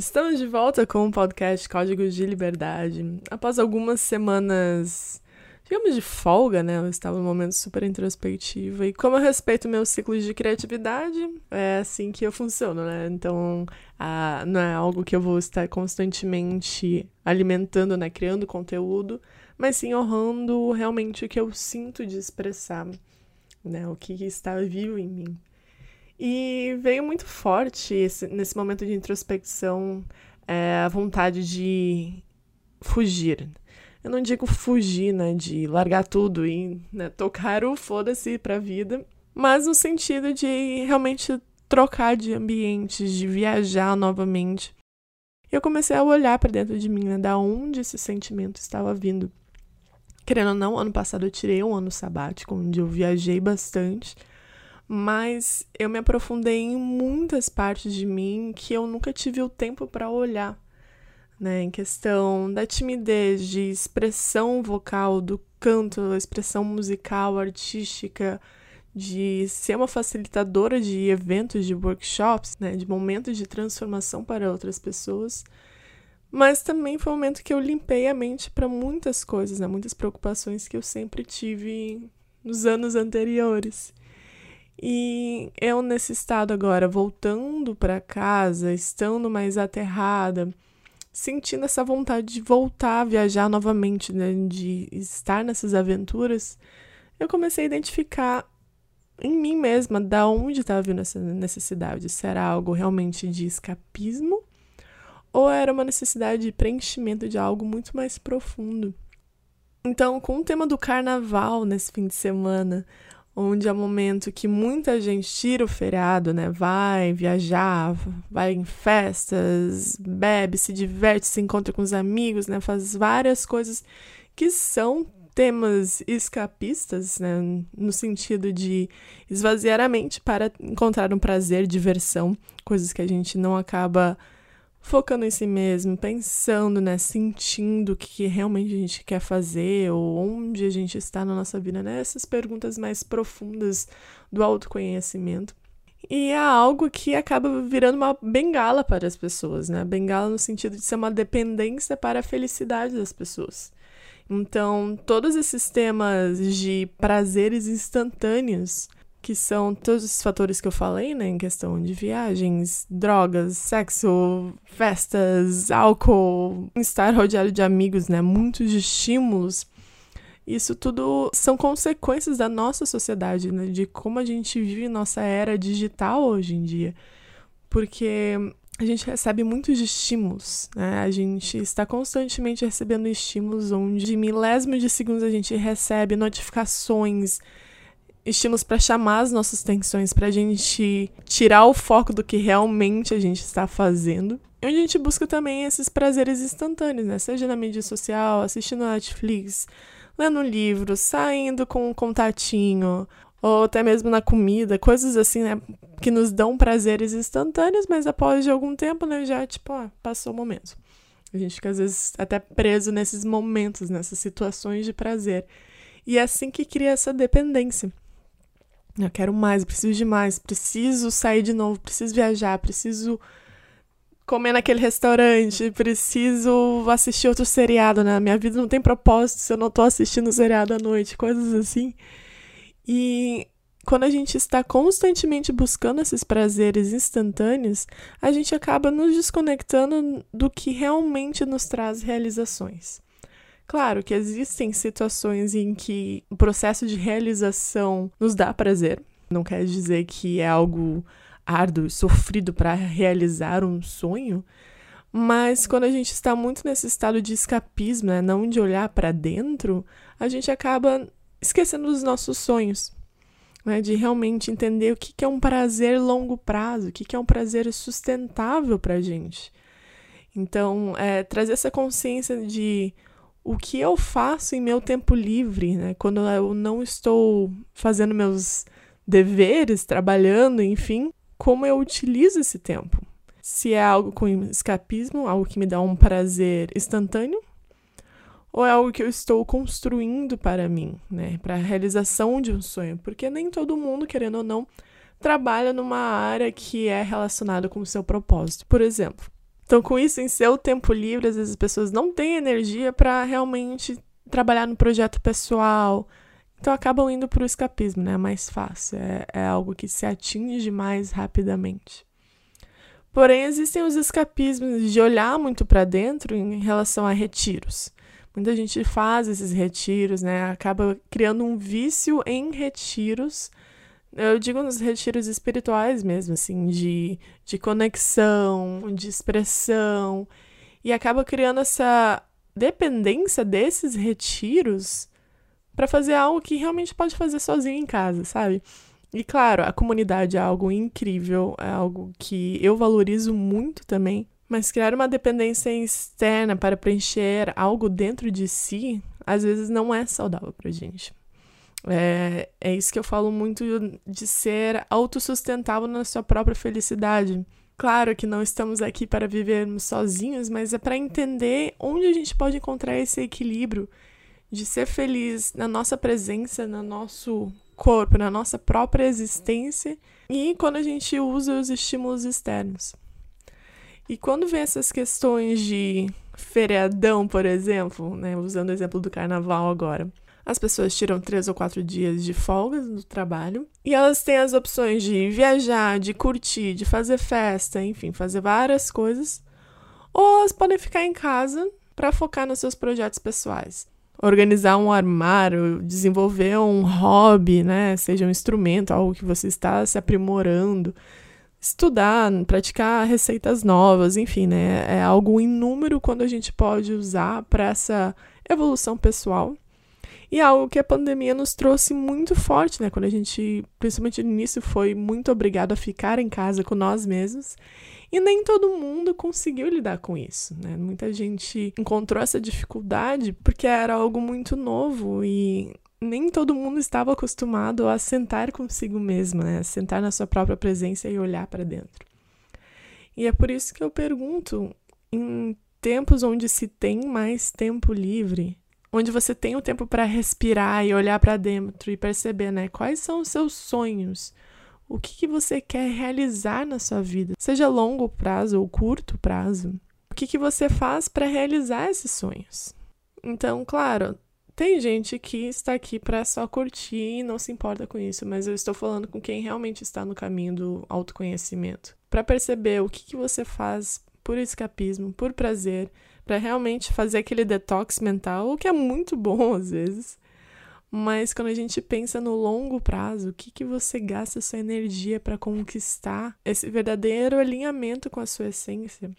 Estamos de volta com o podcast Códigos de Liberdade. Após algumas semanas, digamos, de folga, né? Eu estava num momento super introspectivo. E como eu respeito meus ciclos de criatividade, é assim que eu funciono, né? Então, a, não é algo que eu vou estar constantemente alimentando, né? Criando conteúdo, mas sim honrando realmente o que eu sinto de expressar, né? O que está vivo em mim. E veio muito forte esse, nesse momento de introspecção é, a vontade de fugir. Eu não digo fugir, né, de largar tudo e né, tocar o foda-se pra vida, mas no sentido de realmente trocar de ambientes, de viajar novamente. Eu comecei a olhar para dentro de mim, né, da onde esse sentimento estava vindo. Querendo ou não, ano passado eu tirei um ano sabático, onde eu viajei bastante mas eu me aprofundei em muitas partes de mim que eu nunca tive o tempo para olhar, né? Em questão da timidez, de expressão vocal, do canto, expressão musical, artística, de ser uma facilitadora de eventos, de workshops, né? De momentos de transformação para outras pessoas. Mas também foi um momento que eu limpei a mente para muitas coisas, né? Muitas preocupações que eu sempre tive nos anos anteriores. E eu, nesse estado agora, voltando para casa, estando mais aterrada, sentindo essa vontade de voltar a viajar novamente, né, de estar nessas aventuras, eu comecei a identificar em mim mesma da onde estava vindo essa necessidade. Se era algo realmente de escapismo ou era uma necessidade de preenchimento de algo muito mais profundo. Então, com o tema do carnaval nesse fim de semana, onde é o momento que muita gente tira o feriado, né? Vai viajar, vai em festas, bebe, se diverte, se encontra com os amigos, né? Faz várias coisas que são temas escapistas, né? No sentido de esvaziar a mente para encontrar um prazer, diversão, coisas que a gente não acaba focando em si mesmo, pensando, né, sentindo o que realmente a gente quer fazer ou onde a gente está na nossa vida, né? Essas perguntas mais profundas do autoconhecimento. E é algo que acaba virando uma bengala para as pessoas, né? Bengala no sentido de ser uma dependência para a felicidade das pessoas. Então, todos esses temas de prazeres instantâneos que são todos esses fatores que eu falei, né, em questão de viagens, drogas, sexo, festas, álcool, estar rodeado de amigos, né, muitos estímulos. Isso tudo são consequências da nossa sociedade, né, de como a gente vive nossa era digital hoje em dia. Porque a gente recebe muitos estímulos, né? A gente está constantemente recebendo estímulos onde de milésimos de segundos a gente recebe notificações, estímulos para chamar as nossas atenções, para a gente tirar o foco do que realmente a gente está fazendo. E onde a gente busca também esses prazeres instantâneos, né? Seja na mídia social, assistindo Netflix, lendo um livro, saindo com um contatinho, ou até mesmo na comida, coisas assim, né? Que nos dão prazeres instantâneos, mas após de algum tempo, né? Já, tipo, ah, passou o momento. A gente fica às vezes até preso nesses momentos, nessas situações de prazer. E é assim que cria essa dependência. Eu quero mais, preciso de mais, preciso sair de novo, preciso viajar, preciso comer naquele restaurante, preciso assistir outro seriado, né? Minha vida não tem propósito se eu não tô assistindo seriado à noite, coisas assim. E quando a gente está constantemente buscando esses prazeres instantâneos, a gente acaba nos desconectando do que realmente nos traz realizações. Claro que existem situações em que o processo de realização nos dá prazer. Não quer dizer que é algo árduo sofrido para realizar um sonho, mas quando a gente está muito nesse estado de escapismo, né, não de olhar para dentro, a gente acaba esquecendo dos nossos sonhos. Né, de realmente entender o que, que é um prazer longo prazo, o que, que é um prazer sustentável para a gente. Então, é, trazer essa consciência de o que eu faço em meu tempo livre, né? Quando eu não estou fazendo meus deveres, trabalhando, enfim, como eu utilizo esse tempo. Se é algo com escapismo, algo que me dá um prazer instantâneo, ou é algo que eu estou construindo para mim, né, para a realização de um sonho, porque nem todo mundo, querendo ou não, trabalha numa área que é relacionada com o seu propósito. Por exemplo, Então, com isso, em seu tempo livre, às vezes as pessoas não têm energia para realmente trabalhar no projeto pessoal. Então, acabam indo para o escapismo, né? É mais fácil, é, é algo que se atinge mais rapidamente. Porém, existem os escapismos de olhar muito para dentro em relação a retiros. Muita gente faz esses retiros, né? Acaba criando um vício em retiros. Eu digo nos retiros espirituais mesmo, assim, de, de conexão, de expressão. E acaba criando essa dependência desses retiros para fazer algo que realmente pode fazer sozinho em casa, sabe? E claro, a comunidade é algo incrível, é algo que eu valorizo muito também, mas criar uma dependência externa para preencher algo dentro de si, às vezes não é saudável pra gente. É, é isso que eu falo muito de ser autossustentável na sua própria felicidade. Claro que não estamos aqui para vivermos sozinhos, mas é para entender onde a gente pode encontrar esse equilíbrio de ser feliz na nossa presença, no nosso corpo, na nossa própria existência e quando a gente usa os estímulos externos. E quando vem essas questões de feriadão, por exemplo, né, usando o exemplo do carnaval agora, as pessoas tiram três ou quatro dias de folga do trabalho e elas têm as opções de viajar, de curtir, de fazer festa, enfim, fazer várias coisas, ou elas podem ficar em casa para focar nos seus projetos pessoais organizar um armário, desenvolver um hobby, né? Seja um instrumento, algo que você está se aprimorando, estudar, praticar receitas novas, enfim, né? É algo inúmero quando a gente pode usar para essa evolução pessoal. E é algo que a pandemia nos trouxe muito forte, né? Quando a gente, principalmente no início, foi muito obrigado a ficar em casa com nós mesmos. E nem todo mundo conseguiu lidar com isso, né? Muita gente encontrou essa dificuldade porque era algo muito novo e nem todo mundo estava acostumado a sentar consigo mesmo, né? A sentar na sua própria presença e olhar para dentro. E é por isso que eu pergunto, em tempos onde se tem mais tempo livre, onde você tem o tempo para respirar e olhar para dentro e perceber, né, quais são os seus sonhos, o que, que você quer realizar na sua vida, seja longo prazo ou curto prazo. O que, que você faz para realizar esses sonhos? Então, claro, tem gente que está aqui para só curtir e não se importa com isso, mas eu estou falando com quem realmente está no caminho do autoconhecimento. Para perceber o que, que você faz por escapismo, por prazer, para realmente fazer aquele detox mental, o que é muito bom às vezes, mas quando a gente pensa no longo prazo, o que, que você gasta sua energia para conquistar esse verdadeiro alinhamento com a sua essência?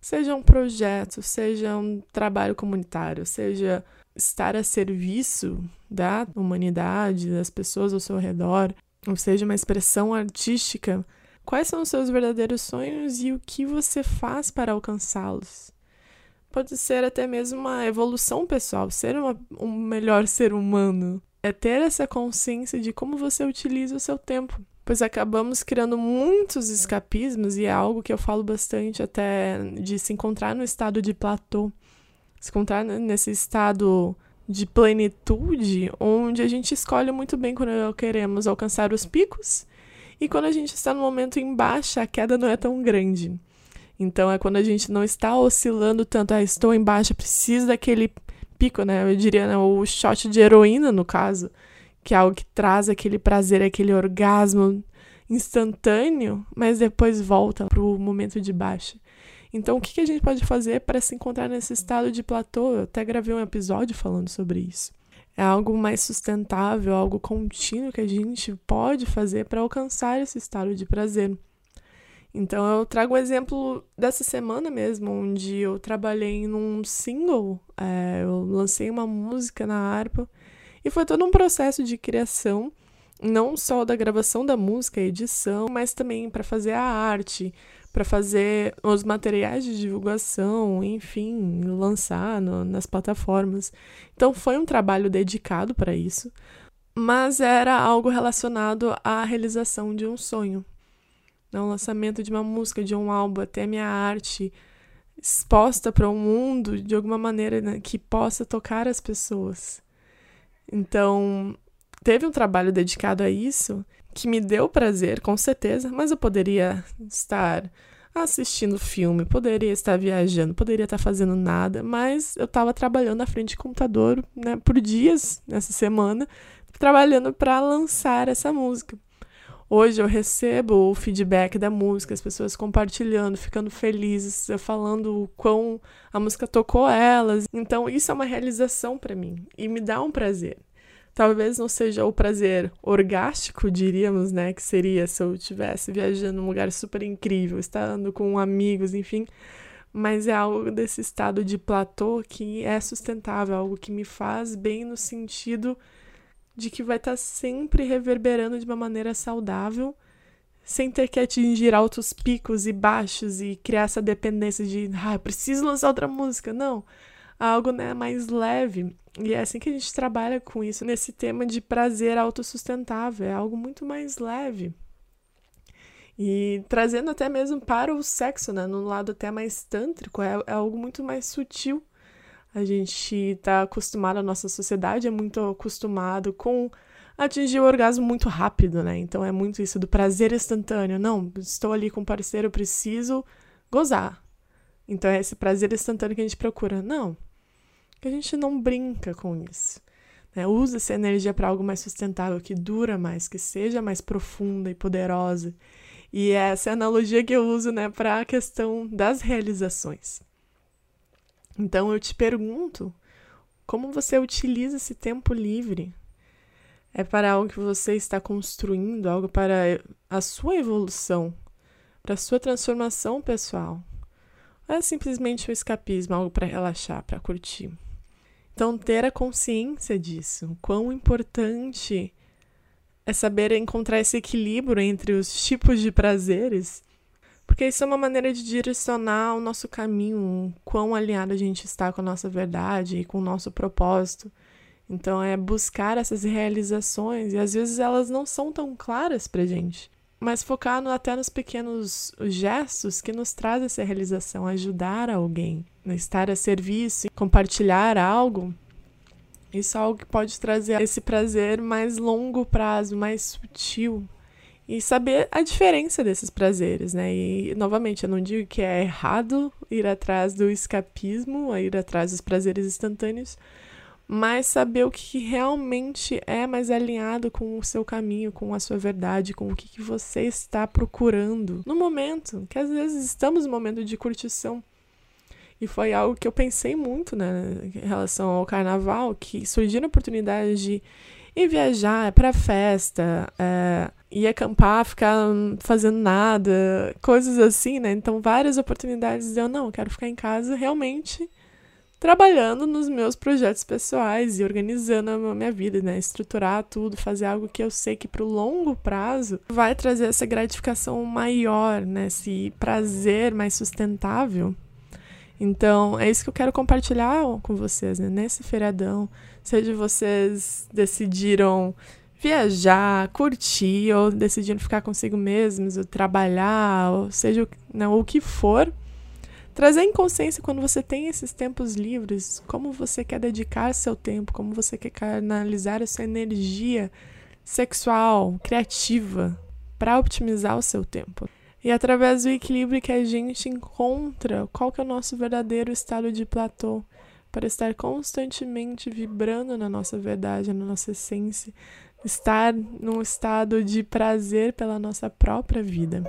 Seja um projeto, seja um trabalho comunitário, seja estar a serviço da humanidade, das pessoas ao seu redor, ou seja, uma expressão artística, quais são os seus verdadeiros sonhos e o que você faz para alcançá-los? Pode ser até mesmo uma evolução pessoal, ser uma, um melhor ser humano. É ter essa consciência de como você utiliza o seu tempo. Pois acabamos criando muitos escapismos, e é algo que eu falo bastante até de se encontrar no estado de platô, se encontrar nesse estado de plenitude, onde a gente escolhe muito bem quando queremos alcançar os picos e quando a gente está no momento em baixa, a queda não é tão grande. Então é quando a gente não está oscilando tanto, ah, estou embaixo, preciso daquele pico, né? Eu diria né, o shot de heroína, no caso, que é algo que traz aquele prazer, aquele orgasmo instantâneo, mas depois volta para o momento de baixa. Então, o que, a gente pode fazer para se encontrar nesse estado de platô? Eu até gravei um episódio falando sobre isso. É algo mais sustentável, algo contínuo que a gente pode fazer para alcançar esse estado de prazer. Então eu trago um exemplo dessa semana mesmo, onde eu trabalhei num single, é, eu lancei uma música na harpa e foi todo um processo de criação, não só da gravação da música, edição, mas também para fazer a arte, para fazer os materiais de divulgação, enfim, lançar no, nas plataformas. Então foi um trabalho dedicado para isso, mas era algo relacionado à realização de um sonho né, o lançamento de uma música, de um álbum, até minha arte exposta para o um mundo de alguma maneira né, que possa tocar as pessoas. Então, teve um trabalho dedicado a isso que me deu prazer, com certeza, mas eu poderia estar assistindo filme, poderia estar viajando, poderia estar fazendo nada, mas eu estava trabalhando na frente de computador né, por dias nessa semana, trabalhando para lançar essa música. Hoje eu recebo o feedback da música, as pessoas compartilhando, ficando felizes, falando o quão a música tocou elas. Então isso é uma realização para mim e me dá um prazer. Talvez não seja o prazer orgástico, diríamos, né, que seria se eu estivesse viajando num lugar super incrível, estando com amigos, enfim, mas é algo desse estado de platô que é sustentável, algo que me faz bem no sentido de que vai estar tá sempre reverberando de uma maneira saudável, sem ter que atingir altos picos e baixos e criar essa dependência de, ah, preciso lançar outra música. Não. Algo né, mais leve. E é assim que a gente trabalha com isso, nesse tema de prazer autossustentável. É algo muito mais leve. E trazendo até mesmo para o sexo, né? No lado até mais tântrico, é, é algo muito mais sutil a gente está acostumado, a nossa sociedade é muito acostumado com atingir o orgasmo muito rápido, né? Então é muito isso do prazer instantâneo. Não, estou ali com o parceiro, preciso gozar. Então é esse prazer instantâneo que a gente procura. Não, que a gente não brinca com isso. Né? Usa essa energia para algo mais sustentável, que dura mais, que seja mais profunda e poderosa. E essa é a analogia que eu uso né, para a questão das realizações. Então eu te pergunto, como você utiliza esse tempo livre? É para algo que você está construindo, algo para a sua evolução, para a sua transformação pessoal? Ou é simplesmente um escapismo, algo para relaxar, para curtir? Então, ter a consciência disso, quão importante é saber encontrar esse equilíbrio entre os tipos de prazeres porque isso é uma maneira de direcionar o nosso caminho, quão alinhado a gente está com a nossa verdade e com o nosso propósito. Então é buscar essas realizações e às vezes elas não são tão claras pra gente. Mas focar no, até nos pequenos gestos que nos trazem essa realização, ajudar alguém, né? estar a serviço, compartilhar algo. Isso é algo que pode trazer esse prazer mais longo prazo, mais sutil, e saber a diferença desses prazeres, né? E novamente, eu não digo que é errado ir atrás do escapismo, ir atrás dos prazeres instantâneos, mas saber o que realmente é mais alinhado com o seu caminho, com a sua verdade, com o que, que você está procurando no momento, que às vezes estamos no momento de curtição. E foi algo que eu pensei muito, né, em relação ao carnaval, que surgiram oportunidades de ir viajar para festa, é, ir acampar, ficar fazendo nada, coisas assim, né? Então, várias oportunidades de eu não, quero ficar em casa realmente trabalhando nos meus projetos pessoais e organizando a minha vida, né? Estruturar tudo, fazer algo que eu sei que para o longo prazo vai trazer essa gratificação maior, né? Esse prazer mais sustentável. Então, é isso que eu quero compartilhar com vocês, né? Nesse feriadão, seja vocês decidiram viajar, curtir, ou decidindo ficar consigo mesmos, ou trabalhar, ou seja não, né, o que for, trazer em consciência quando você tem esses tempos livres, como você quer dedicar seu tempo, como você quer canalizar a sua energia sexual, criativa, para otimizar o seu tempo. E através do equilíbrio que a gente encontra qual que é o nosso verdadeiro estado de platô, para estar constantemente vibrando na nossa verdade, na nossa essência, estar num estado de prazer pela nossa própria vida.